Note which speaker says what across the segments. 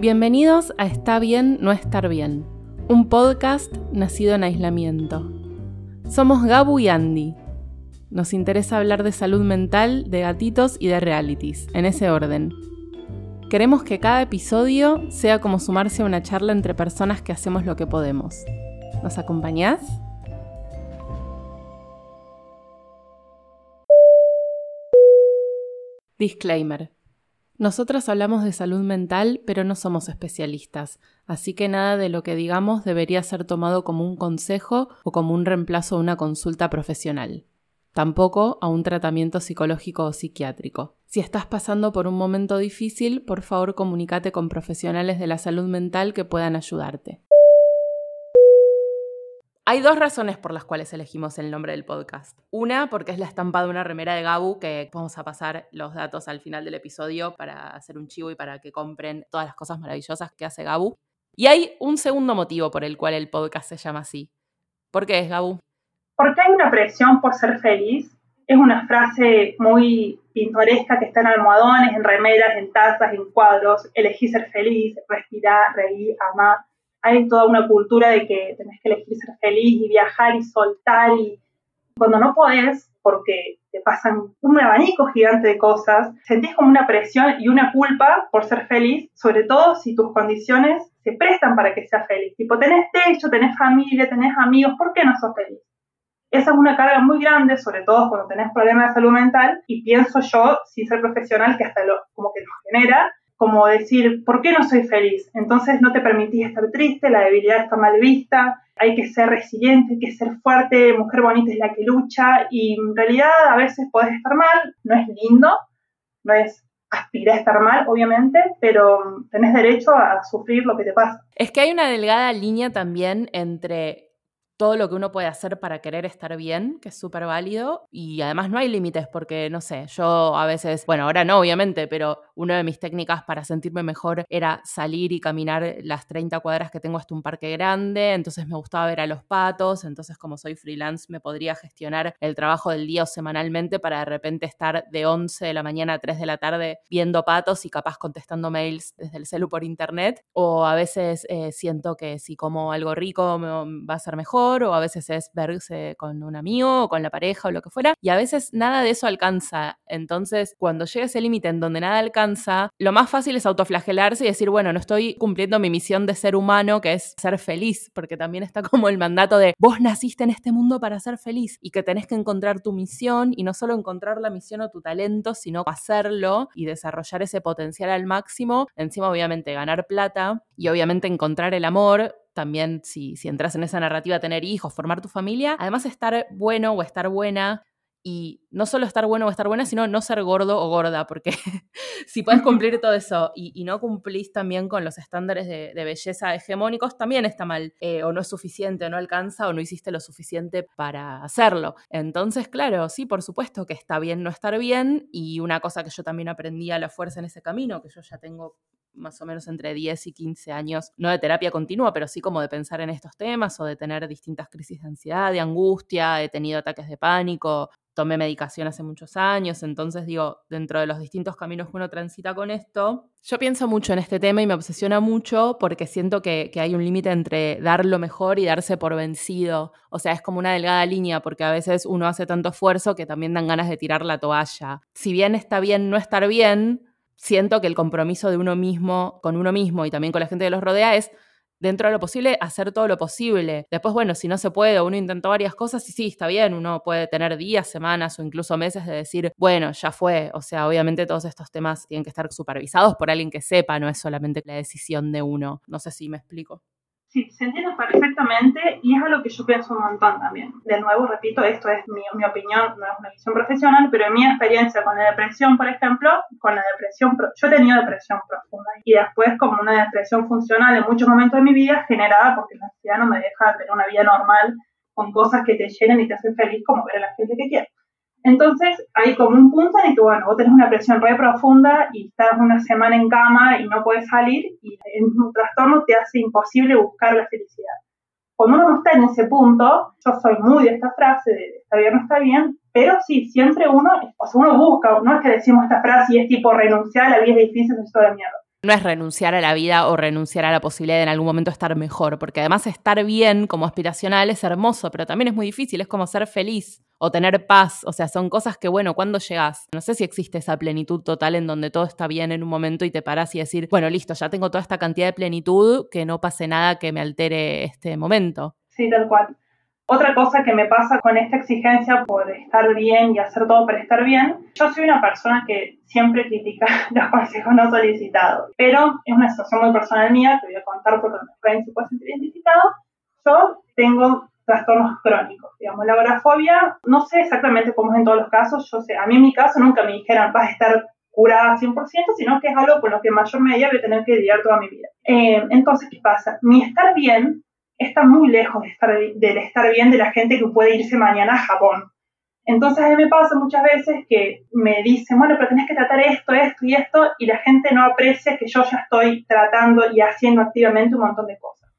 Speaker 1: Bienvenidos a Está bien no estar bien, un podcast nacido en aislamiento. Somos Gabu y Andy. Nos interesa hablar de salud mental, de gatitos y de realities, en ese orden. Queremos que cada episodio sea como sumarse a una charla entre personas que hacemos lo que podemos. ¿Nos acompañás? Disclaimer. Nosotras hablamos de salud mental, pero no somos especialistas, así que nada de lo que digamos debería ser tomado como un consejo o como un reemplazo a una consulta profesional. Tampoco a un tratamiento psicológico o psiquiátrico. Si estás pasando por un momento difícil, por favor comunícate con profesionales de la salud mental que puedan ayudarte. Hay dos razones por las cuales elegimos el nombre del podcast. Una, porque es la estampa de una remera de Gabu, que vamos a pasar los datos al final del episodio para hacer un chivo y para que compren todas las cosas maravillosas que hace Gabu. Y hay un segundo motivo por el cual el podcast se llama así. ¿Por qué es, Gabu?
Speaker 2: Porque hay una presión por ser feliz. Es una frase muy pintoresca que está en almohadones, en remeras, en tazas, en cuadros. Elegí ser feliz, respirar, reír, amar hay toda una cultura de que tenés que elegir ser feliz y viajar y soltar y cuando no podés, porque te pasan un abanico gigante de cosas, sentís como una presión y una culpa por ser feliz, sobre todo si tus condiciones se prestan para que seas feliz. Tipo, tenés techo, tenés familia, tenés amigos, ¿por qué no sos feliz? Esa es una carga muy grande, sobre todo cuando tenés problemas de salud mental, y pienso yo, sin ser profesional, que hasta lo como que nos genera, como decir, ¿por qué no soy feliz? Entonces no te permitís estar triste, la debilidad está mal vista, hay que ser resiliente, hay que ser fuerte, mujer bonita es la que lucha y en realidad a veces podés estar mal, no es lindo, no es aspirar a estar mal, obviamente, pero tenés derecho a sufrir lo que te pasa.
Speaker 1: Es que hay una delgada línea también entre todo lo que uno puede hacer para querer estar bien, que es súper válido, y además no hay límites porque, no sé, yo a veces, bueno, ahora no, obviamente, pero una de mis técnicas para sentirme mejor era salir y caminar las 30 cuadras que tengo hasta un parque grande, entonces me gustaba ver a los patos, entonces como soy freelance me podría gestionar el trabajo del día o semanalmente para de repente estar de 11 de la mañana a 3 de la tarde viendo patos y capaz contestando mails desde el celu por internet, o a veces eh, siento que si como algo rico me va a ser mejor, o a veces es verse con un amigo o con la pareja o lo que fuera, y a veces nada de eso alcanza. Entonces, cuando llega ese límite en donde nada alcanza, lo más fácil es autoflagelarse y decir, bueno, no estoy cumpliendo mi misión de ser humano, que es ser feliz, porque también está como el mandato de vos naciste en este mundo para ser feliz y que tenés que encontrar tu misión y no solo encontrar la misión o tu talento, sino hacerlo y desarrollar ese potencial al máximo. Encima, obviamente, ganar plata y obviamente encontrar el amor también si, si entras en esa narrativa, tener hijos, formar tu familia, además estar bueno o estar buena y no solo estar bueno o estar buena, sino no ser gordo o gorda, porque si puedes cumplir todo eso y, no cumplís también con los estándares de, belleza hegemónicos, también está mal, eh, o no es suficiente, o no alcanza, o no hiciste lo suficiente para hacerlo. Entonces, claro, sí, por supuesto que está bien no estar bien, y una cosa que yo también aprendí a la fuerza en ese camino, que yo ya tengo más o menos entre 10 y 15 años, no de terapia continua, pero sí como de pensar en estos temas o de tener distintas crisis de ansiedad, de angustia, he tenido ataques de pánico, tomé medicación hace muchos años, entonces digo, dentro de los distintos caminos que uno transita con esto, yo pienso mucho en este tema y me obsesiona mucho porque siento que, que hay un límite entre dar lo mejor y darse por vencido. O sea, es como una delgada línea porque a veces uno hace tanto esfuerzo que también dan ganas de tirar la toalla. Si bien está bien no estar bien, siento que el compromiso de uno mismo, con uno mismo y también con la gente que los rodea es dentro de lo posible, hacer todo lo posible. Después, bueno, si no se puede, uno intentó varias cosas y sí, está bien, uno puede tener días, semanas o incluso meses de decir, bueno, ya fue. O sea, obviamente todos estos temas tienen que estar supervisados por alguien que sepa, no es solamente la decisión de uno. No sé si me explico.
Speaker 2: Sí, se entiende perfectamente y es algo que yo pienso un montón también. De nuevo, repito, esto es mi, mi, opinión, no es una visión profesional, pero en mi experiencia con la depresión, por ejemplo, con la depresión, yo he tenido depresión profunda y después como una depresión funcional en muchos momentos de mi vida generada porque la ansiedad no me deja tener una vida normal con cosas que te llenen y te hacen feliz como ver a la gente que quieres. Entonces hay como un punto en el que, bueno, vos tenés una presión re profunda y estás una semana en cama y no puedes salir y el mismo trastorno te hace imposible buscar la felicidad. Cuando uno no está en ese punto, yo soy muy de esta frase de está bien, no está bien, pero sí, siempre uno, o sea, uno busca, no es que decimos esta frase y es tipo renunciar a la vida difícil, es toda mierda.
Speaker 1: No es renunciar a la vida o renunciar a la posibilidad de en algún momento estar mejor, porque además estar bien como aspiracional es hermoso, pero también es muy difícil, es como ser feliz o tener paz, o sea, son cosas que, bueno, cuando llegas, no sé si existe esa plenitud total en donde todo está bien en un momento y te paras y decir, bueno, listo, ya tengo toda esta cantidad de plenitud, que no pase nada que me altere este momento.
Speaker 2: Sí, tal cual. Otra cosa que me pasa con esta exigencia por estar bien y hacer todo para estar bien, yo soy una persona que siempre critica los consejos no solicitados, pero es una situación muy personal mía, que voy a contar por lo que se puede sentir identificado. Yo tengo trastornos crónicos, digamos, la agorafobia, no sé exactamente cómo es en todos los casos, yo sé, a mí en mi caso nunca me dijeron vas a estar curada 100%, sino que es algo con lo que en mayor medida voy a tener que lidiar toda mi vida. Eh, entonces, ¿qué pasa? Mi estar bien está muy lejos de estar, del estar bien de la gente que puede irse mañana a Japón. Entonces a mí me pasa muchas veces que me dicen, bueno, pero tenés que tratar esto, esto y esto, y la gente no aprecia que yo ya estoy tratando y haciendo activamente un montón de cosas.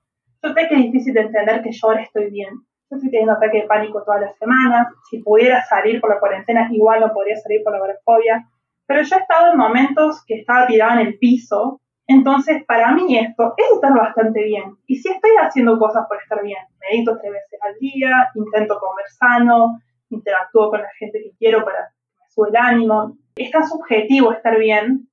Speaker 2: Yo sé que es difícil de entender que yo ahora estoy bien. Yo estoy teniendo ataque de pánico todas las semanas. Si pudiera salir por la cuarentena, igual no podría salir por la agorafobia. Pero yo he estado en momentos que estaba tirada en el piso entonces, para mí esto es estar bastante bien. Y si estoy haciendo cosas por estar bien, medito tres veces al día, intento comer sano, interactúo con la gente que quiero para que el ánimo. Es tan subjetivo estar bien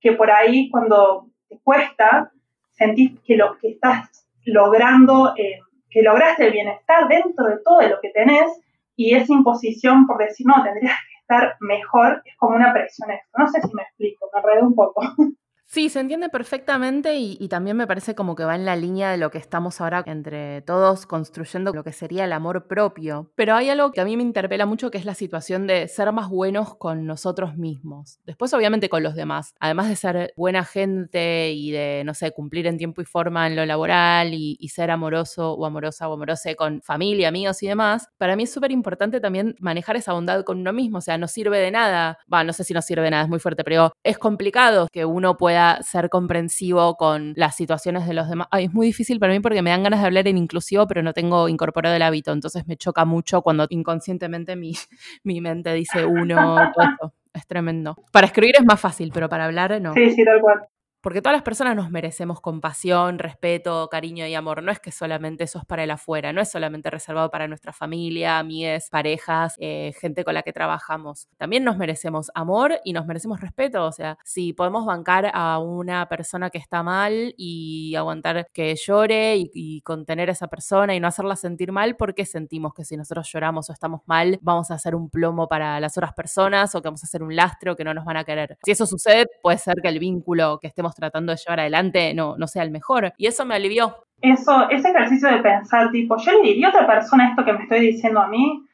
Speaker 2: que por ahí cuando te cuesta, sentís que lo que estás logrando, eh, que lograste el bienestar dentro de todo lo que tenés y esa imposición por decir, no, tendrías que estar mejor, es como una presión. No sé si me explico, me enredé un poco.
Speaker 1: Sí, se entiende perfectamente y, también me parece como que va en la línea de lo que estamos ahora entre todos construyendo lo que sería el amor propio. Pero hay algo que a mí me interpela mucho que es la situación de ser más buenos con nosotros mismos. Después obviamente con los demás. Además de ser buena gente y de, no sé, cumplir en tiempo y forma en lo laboral y, ser amoroso o amorosa o amorose con familia, amigos y demás, para mí es súper importante también manejar esa bondad con uno mismo. O sea, no sirve de nada. Va, no sé si no sirve de nada, es muy fuerte, pero es complicado que uno pueda ser comprensivo con las situaciones de los demás. Ay, es muy difícil para mí porque me dan ganas de hablar en inclusivo, pero no tengo incorporado el hábito, entonces me choca mucho cuando inconscientemente mi, mi mente dice uno, todo eso. Es tremendo. Para escribir es más fácil, pero para hablar no.
Speaker 2: Sí, sí, tal cual
Speaker 1: porque todas las personas nos merecemos compasión, respeto, cariño y amor. No es que solamente eso es para el afuera, no es solamente reservado para nuestra familia, amigas, parejas, eh, gente con la que trabajamos. También nos merecemos amor y nos merecemos respeto. O sea, si podemos bancar a una persona que está mal y aguantar que llore y, contener a esa persona y no hacerla sentir mal, ¿por qué sentimos que si nosotros lloramos o estamos mal, vamos a hacer un plomo para las otras personas o que vamos a hacer un lastre o que no nos van a querer? Si eso sucede, puede ser que el vínculo que estemos tratando de llevar adelante no, no sea el mejor. Y eso me alivió.
Speaker 2: Eso, ese ejercicio de pensar, tipo, yo le diría a otra persona esto que me estoy diciendo a mí,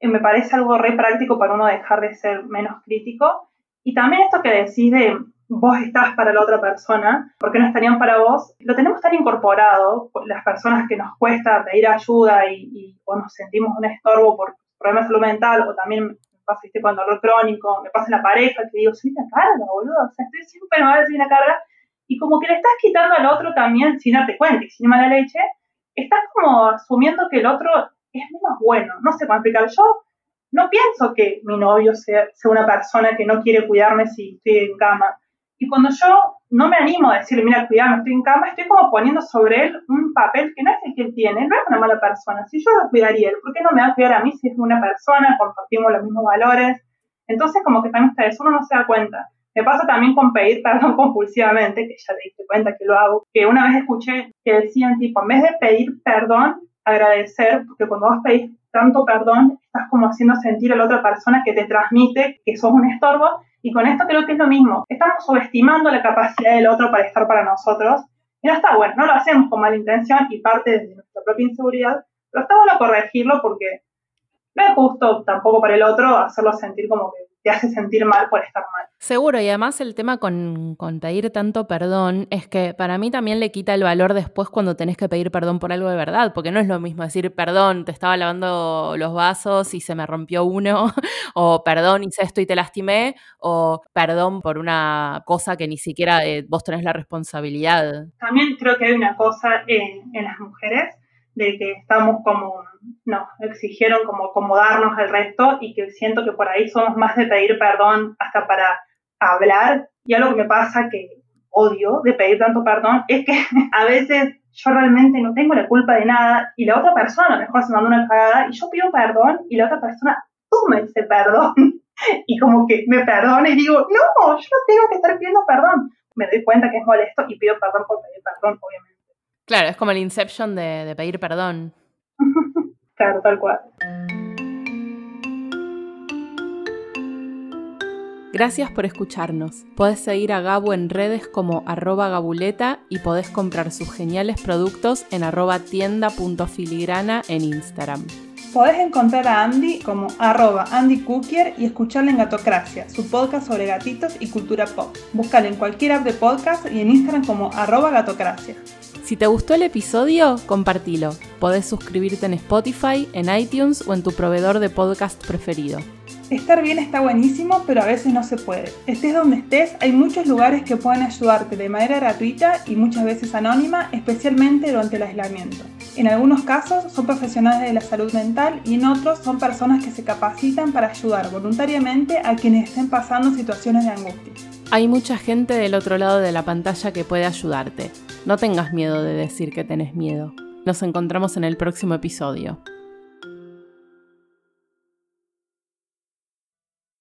Speaker 2: eh, me parece algo re práctico para uno dejar de ser menos crítico. Y también esto que decís de vos estás para la otra persona, porque no estarían para vos, lo tenemos tan incorporado, las personas que nos cuesta pedir ayuda y, o nos sentimos un estorbo por problemas de salud mental, o también pasa ¿viste? con dolor crónico, me pasa en la pareja, que digo, soy una carga, boludo, o sea, estoy siempre mal, soy una carga, y como que le estás quitando al otro también sin darte cuenta y sin mala leche, estás como asumiendo que el otro es menos bueno, no sé cómo explicar, yo no pienso que mi novio sea, sea una persona que no quiere cuidarme si estoy en cama, y cuando yo no me animo a decirle, mira, cuidado, estoy en cama, estoy como poniendo sobre él un papel que no es el que él tiene, no es una mala persona. Si yo lo cuidaría, ¿por qué no me va a cuidar a mí si es una persona, compartimos los mismos valores? Entonces, como que también está eso, uno no se da cuenta. Me pasa también con pedir perdón compulsivamente, que ya te diste cuenta que lo hago, que una vez escuché que decían, tipo, en vez de pedir perdón, agradecer, porque cuando vas a pedir tanto perdón, estás como haciendo sentir a la otra persona que te transmite que sos un estorbo y con esto creo que es lo mismo. Estamos subestimando la capacidad del otro para estar para nosotros. Y no está bueno, no lo hacemos con mala intención y parte de nuestra propia inseguridad, pero está bueno corregirlo porque no es justo tampoco para el otro hacerlo sentir como que te hace sentir mal por estar mal.
Speaker 1: Seguro, y además el tema con, pedir tanto perdón es que para mí también le quita el valor después cuando tenés que pedir perdón por algo de verdad, porque no es lo mismo decir perdón, te estaba lavando los vasos y se me rompió uno, o perdón, hice esto y te lastimé, o perdón por una cosa que ni siquiera eh, vos tenés la responsabilidad.
Speaker 2: También creo que hay una cosa en, en las mujeres de que estamos como, no, exigieron como acomodarnos al resto y que siento que por ahí somos más de pedir perdón hasta para hablar. Y algo que me pasa que odio de pedir tanto perdón es que a veces yo realmente no tengo la culpa de nada y la otra persona a lo mejor se mandó una cagada y yo pido perdón y la otra persona toma ese perdón y como que me perdona y digo, no, yo no tengo que estar pidiendo perdón. Me doy cuenta que es molesto y pido perdón por pedir perdón, obviamente.
Speaker 1: Claro, es como el inception de, de pedir perdón.
Speaker 2: claro, tal cual.
Speaker 1: Gracias por escucharnos. Podés seguir a Gabu en redes como arroba gabuleta y podés comprar sus geniales productos en arroba tienda.filigrana en Instagram.
Speaker 2: Podés encontrar a Andy como arroba Andy Cookier y escucharle en Gatocracia, su podcast sobre gatitos y cultura pop. Búscale en cualquier app de podcast y en Instagram como arroba gatocracia.
Speaker 1: Si te gustó el episodio, compartilo. Podés suscribirte en Spotify, en iTunes o en tu proveedor de podcast preferido.
Speaker 2: Estar bien está buenísimo, pero a veces no se puede. Estés donde estés, hay muchos lugares que pueden ayudarte de manera gratuita y muchas veces anónima, especialmente durante el aislamiento. En algunos casos son profesionales de la salud mental y en otros son personas que se capacitan para ayudar voluntariamente a quienes estén pasando situaciones de angustia.
Speaker 1: Hay mucha gente del otro lado de la pantalla que puede ayudarte. No tengas miedo de decir que tenés miedo. Nos encontramos en el próximo episodio.